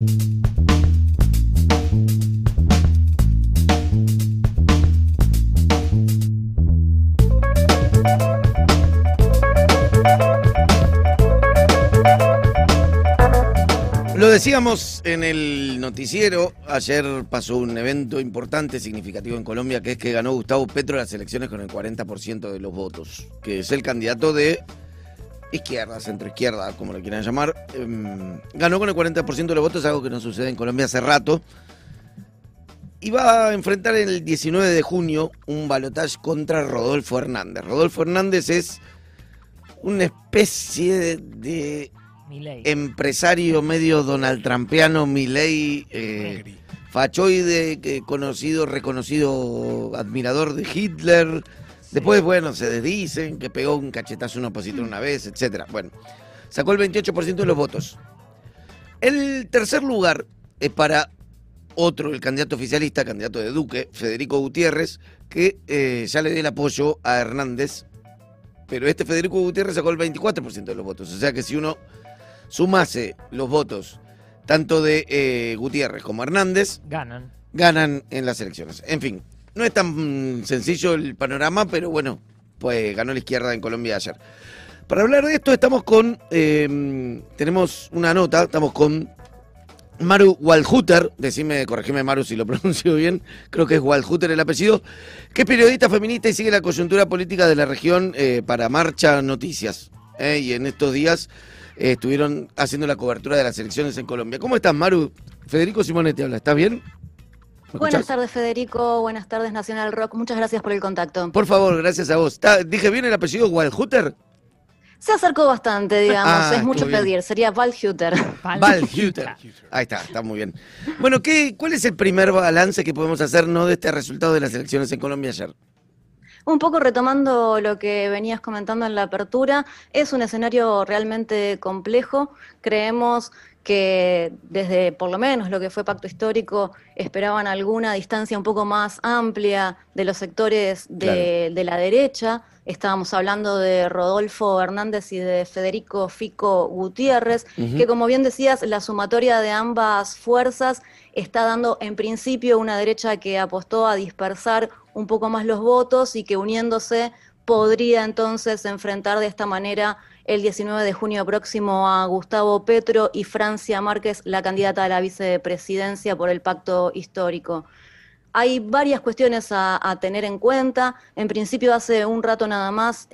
Lo decíamos en el noticiero, ayer pasó un evento importante, significativo en Colombia, que es que ganó Gustavo Petro las elecciones con el 40% de los votos, que es el candidato de izquierda, centro izquierda, como lo quieran llamar. Em, ganó con el 40% de los votos, algo que no sucede en Colombia hace rato. Y va a enfrentar el 19 de junio un balotaje contra Rodolfo Hernández. Rodolfo Hernández es una especie de empresario medio donald trumpiano, Milei, eh, fachoide, que conocido, reconocido admirador de Hitler. Después, bueno, se desdicen que pegó un cachetazo a un opositor una vez, etcétera. Bueno, sacó el 28% de los votos. El tercer lugar es para otro, el candidato oficialista, candidato de Duque, Federico Gutiérrez, que eh, ya le dio el apoyo a Hernández, pero este Federico Gutiérrez sacó el 24% de los votos. O sea que si uno sumase los votos tanto de eh, Gutiérrez como Hernández, ganan. Ganan en las elecciones. En fin, no es tan sencillo el panorama, pero bueno, pues ganó la izquierda en Colombia ayer. Para hablar de esto estamos con, em, tenemos una nota, estamos con Maru Walhuter, decime, corregime Maru si lo pronuncio bien, creo que es Walhuter el apellido, que es periodista feminista y sigue la coyuntura política de la región eh, para Marcha Noticias. Eh, y en estos días eh, estuvieron haciendo la cobertura de las elecciones en Colombia. ¿Cómo estás, Maru? Federico Simone te habla, ¿estás bien? Buenas tardes, Federico. Buenas tardes, Nacional Rock. Muchas gracias por el contacto. Por favor, gracias a vos. ¿Dije bien el apellido Walhuter? Se acercó bastante, digamos. Ah, es mucho pedir. Sería Valhuter. Valhuter. Ahí está, está muy bien. Bueno, ¿qué, ¿cuál es el primer balance que podemos hacer ¿no? de este resultado de las elecciones en Colombia ayer? Un poco retomando lo que venías comentando en la apertura, es un escenario realmente complejo. Creemos que desde por lo menos lo que fue pacto histórico esperaban alguna distancia un poco más amplia de los sectores de, la derecha. Estábamos hablando de Rodolfo Hernández y de Federico Fico Gutiérrez, que como bien decías, la sumatoria de ambas fuerzas está dando en principio una derecha que apostó a dispersar un poco más los votos y que uniéndose podría entonces enfrentar de esta manera el 19 de junio próximo a Gustavo Petro y Francia Márquez, la candidata a la vicepresidencia por el pacto histórico. Hay varias cuestiones a, tener en cuenta. En principio, hace un rato nada más,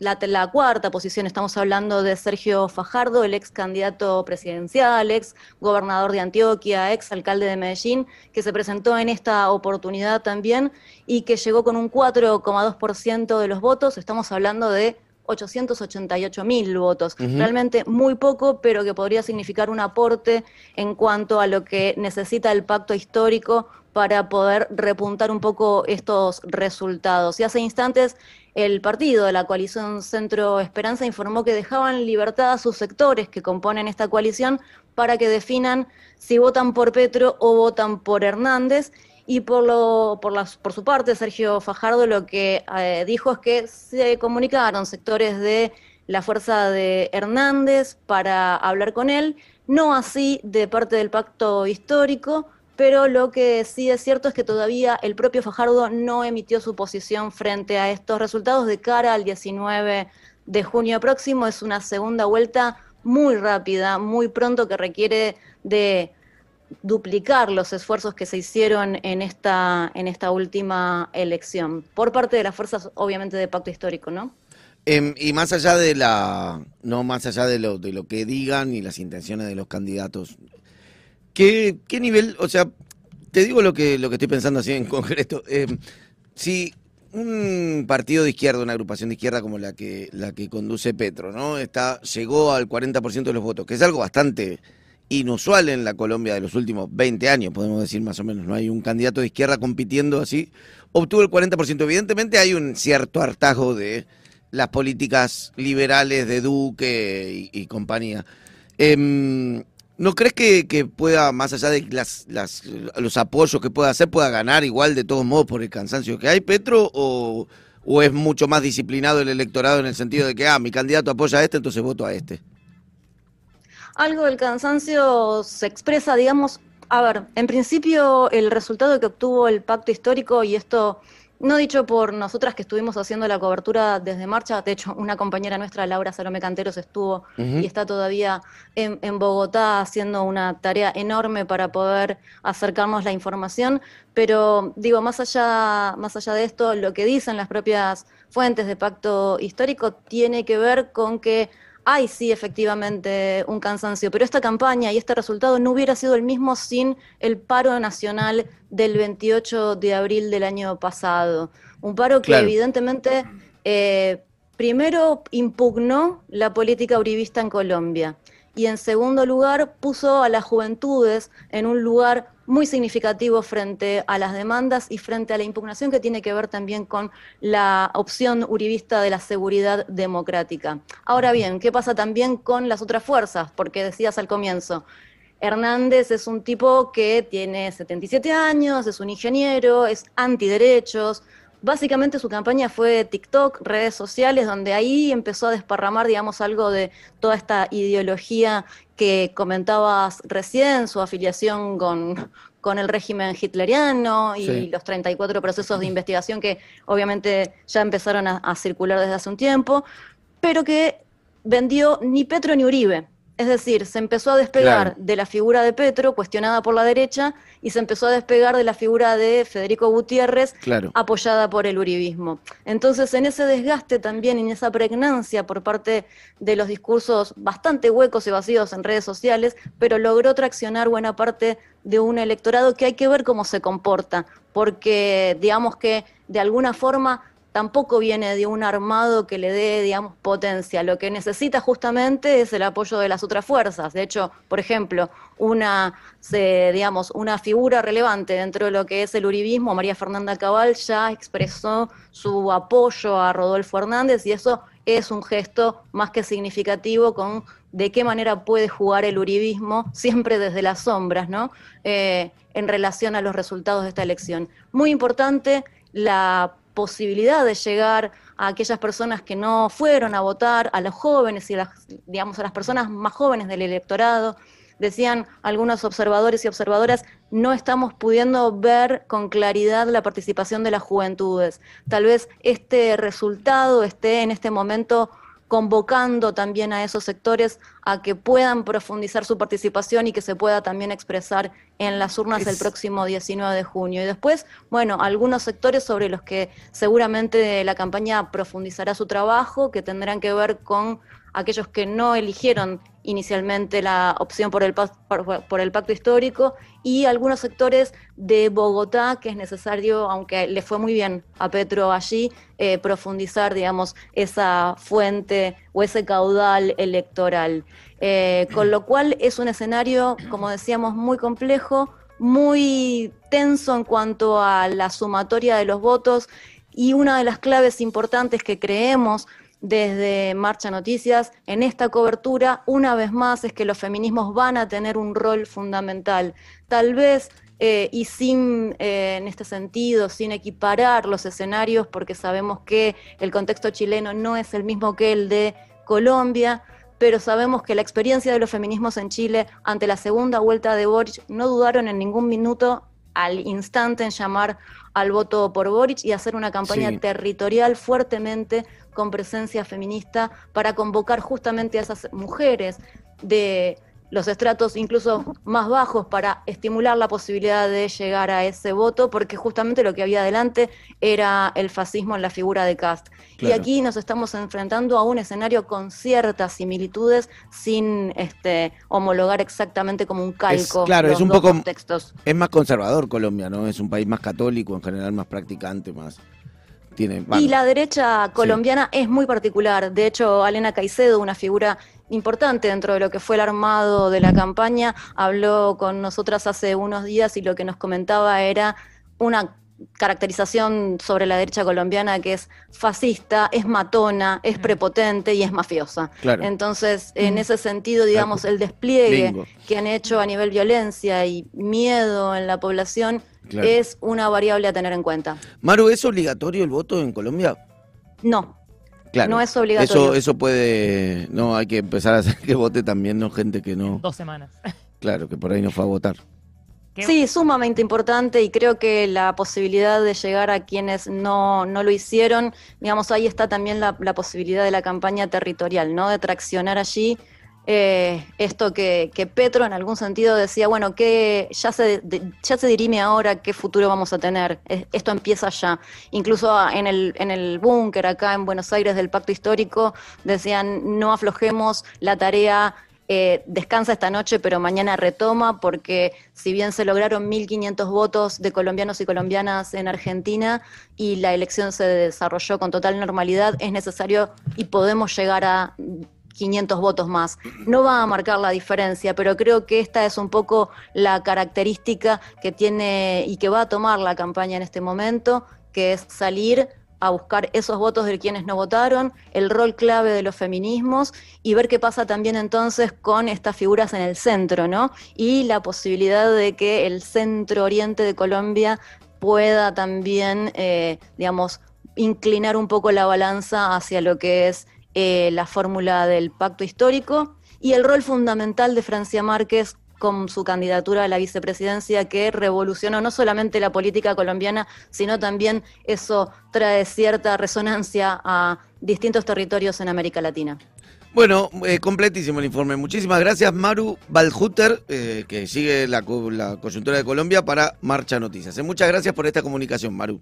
la, cuarta posición, estamos hablando de Sergio Fajardo, el ex candidato presidencial, ex gobernador de Antioquia, ex alcalde de Medellín, que se presentó en esta oportunidad también y que llegó con un 4,2% de los votos. Estamos hablando de 888 mil votos. Realmente muy poco, pero que podría significar un aporte en cuanto a lo que necesita el pacto histórico para poder repuntar un poco estos resultados. Y hace instantes el partido de la coalición Centro Esperanza informó que dejaban libertad a sus sectores que componen esta coalición para que definan si votan por Petro o votan por Hernández y por, lo, por, su parte, Sergio Fajardo lo que eh, dijo es que se comunicaron sectores de la fuerza de Hernández para hablar con él, no así de parte del pacto histórico, pero lo que sí es cierto es que todavía el propio Fajardo no emitió su posición frente a estos resultados de cara al 19 de junio próximo. Es una segunda vuelta muy rápida, muy pronto, que requiere de duplicar los esfuerzos que se hicieron en esta, en esta última elección, por parte de las fuerzas, obviamente, de pacto histórico, ¿no? Em, y más allá de la, no más allá de lo, de lo que digan y las intenciones de los candidatos, ¿qué, qué nivel, o sea, te digo lo que, lo que estoy pensando así en concreto, em, si un partido de izquierda, una agrupación de izquierda como la que, la que conduce Petro, ¿no? Está, llegó al 40% de los votos, que es algo bastante inusual en la Colombia de los últimos 20 años, podemos decir más o menos. No hay un candidato de izquierda compitiendo así. Obtuvo el 40%. Evidentemente hay un cierto hartazgo de las políticas liberales de Duque y, compañía. Em, ¿No crees que, pueda, más allá de las, los apoyos que pueda hacer, pueda ganar igual de todos modos por el cansancio que hay, Petro? O, ¿O es mucho más disciplinado el electorado en el sentido de que, ah, mi candidato apoya a este, entonces voto a este? Algo del cansancio se expresa, digamos, a ver, en principio el resultado que obtuvo el pacto histórico, y esto no dicho por nosotras que estuvimos haciendo la cobertura desde marcha, de hecho una compañera nuestra, Laura Salome Canteros, estuvo y está todavía en, Bogotá haciendo una tarea enorme para poder acercarnos la información, pero digo, más allá, más allá de esto, lo que dicen las propias fuentes de pacto histórico tiene que ver con que hay sí efectivamente un cansancio, pero esta campaña y este resultado no hubiera sido el mismo sin el paro nacional del 28 de abril del año pasado. Un paro que evidentemente eh, primero impugnó la política uribista en Colombia y en segundo lugar puso a las juventudes en un lugar muy significativo frente a las demandas y frente a la impugnación que tiene que ver también con la opción uribista de la seguridad democrática. Ahora bien, ¿qué pasa también con las otras fuerzas? Porque decías al comienzo, Hernández es un tipo que tiene 77 años, es un ingeniero, es antiderechos, Básicamente su campaña fue TikTok, redes sociales, donde ahí empezó a desparramar, digamos, algo de toda esta ideología que comentabas recién, su afiliación con, con el régimen hitleriano y los 34 procesos de investigación que obviamente ya empezaron a circular desde hace un tiempo, pero que vendió ni Petro ni Uribe. Es decir, se empezó a despegar de la figura de Petro, cuestionada por la derecha, y se empezó a despegar de la figura de Federico Gutiérrez, apoyada por el uribismo. Entonces, en ese desgaste también, en esa pregnancia por parte de los discursos bastante huecos y vacíos en redes sociales, pero logró traccionar buena parte de un electorado que hay que ver cómo se comporta, porque digamos que de alguna forma tampoco viene de un armado que le dé, digamos, potencia. Lo que necesita justamente es el apoyo de las otras fuerzas. De hecho, por ejemplo, una, digamos, una figura relevante dentro de lo que es el uribismo, María Fernanda Cabal, ya expresó su apoyo a Rodolfo Hernández y eso es un gesto más que significativo con de qué manera puede jugar el uribismo, siempre desde las sombras, ¿no? Eh, en relación a los resultados de esta elección. Muy importante la posibilidad de llegar a aquellas personas que no fueron a votar, a los jóvenes y a las, digamos, a las personas más jóvenes del electorado. Decían algunos observadores y observadoras, no estamos pudiendo ver con claridad la participación de las juventudes. Tal vez este resultado esté en este momento convocando también a esos sectores a que puedan profundizar su participación y que se pueda también expresar en las urnas del próximo 19 de junio. Y después, bueno, algunos sectores sobre los que seguramente la campaña profundizará su trabajo, que tendrán que ver con aquellos que no eligieron inicialmente la opción por el, por, el pacto histórico y algunos sectores de Bogotá que es necesario, aunque le fue muy bien a Petro allí, eh, profundizar, digamos, esa fuente o ese caudal electoral. Eh, con lo cual es un escenario, como decíamos, muy complejo, muy tenso en cuanto a la sumatoria de los votos y una de las claves importantes que creemos desde Marcha Noticias en esta cobertura, una vez más, es que los feminismos van a tener un rol fundamental. Tal vez, eh, y sin, eh, en este sentido, sin equiparar los escenarios, porque sabemos que el contexto chileno no es el mismo que el de Colombia, pero sabemos que la experiencia de los feminismos en Chile ante la segunda vuelta de Boric no dudaron en ningún minuto al instante en llamar al voto por Boric y hacer una campaña territorial fuertemente con presencia feminista para convocar justamente a esas mujeres de los estratos incluso más bajos para estimular la posibilidad de llegar a ese voto, porque justamente lo que había adelante era el fascismo en la figura de Cast. Y aquí nos estamos enfrentando a un escenario con ciertas similitudes sin este, homologar exactamente como un calco. Es, claro, es un poco. Es más conservador Colombia, ¿no? Es un país más católico, en general más practicante, más y la derecha colombiana es muy particular. De hecho, Alena Caicedo, una figura importante dentro de lo que fue el armado de la campaña, habló con nosotras hace unos días y lo que nos comentaba era una caracterización sobre la derecha colombiana que es fascista, es matona, es prepotente y es mafiosa. Entonces, en ese sentido, digamos, el despliegue que han hecho a nivel violencia y miedo en la población es una variable a tener en cuenta. Maru, ¿es obligatorio el voto en Colombia? No. Claro. No es obligatorio. Eso, eso puede. No, hay que empezar a hacer que vote también, no gente que no. Dos semanas. Claro, que por ahí no fue a votar. ¿Qué- Sí, sumamente importante y creo que la posibilidad de llegar a quienes no, no lo hicieron, digamos, ahí está también la, posibilidad de la campaña territorial, ¿no? De traccionar allí eh, esto que, que Petro en algún sentido decía, bueno, que ya se, ya se dirime ahora qué futuro vamos a tener, Es- esto empieza ya. Incluso en el, en el búnker acá en Buenos Aires del Pacto Histórico decían, no aflojemos la tarea eh, descansa esta noche, pero mañana retoma, porque si bien se lograron 1.500 votos de colombianos y colombianas en Argentina y la elección se desarrolló con total normalidad, es necesario y podemos llegar a 500 votos más. No va a marcar la diferencia, pero creo que esta es un poco la característica que tiene y que va a tomar la campaña en este momento, que es salir a buscar esos votos de quienes no votaron, el rol clave de los feminismos y ver qué pasa también entonces con estas figuras en el centro, ¿no? Y la posibilidad de que el centro oriente de Colombia pueda también, eh, digamos, inclinar un poco la balanza hacia lo que es eh, la fórmula del pacto histórico y el rol fundamental de Francia Márquez con su candidatura a la vicepresidencia que revolucionó no solamente la política colombiana, sino también eso trae cierta resonancia a distintos territorios en América Latina. Bueno, eh, completísimo el informe. Muchísimas gracias, Maru Baljuter, eh, que sigue la, la coyuntura de Colombia para Marcha Noticias. Eh, muchas gracias por esta comunicación, Maru.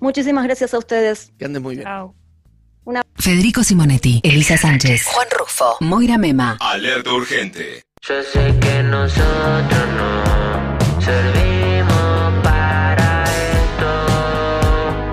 Muchísimas gracias a ustedes. Que andes muy bien. Chao. Federico Simonetti, Elisa Sánchez, Juan Rufo, Moira Mema. Alerta urgente. Yo sé que nosotros no servimos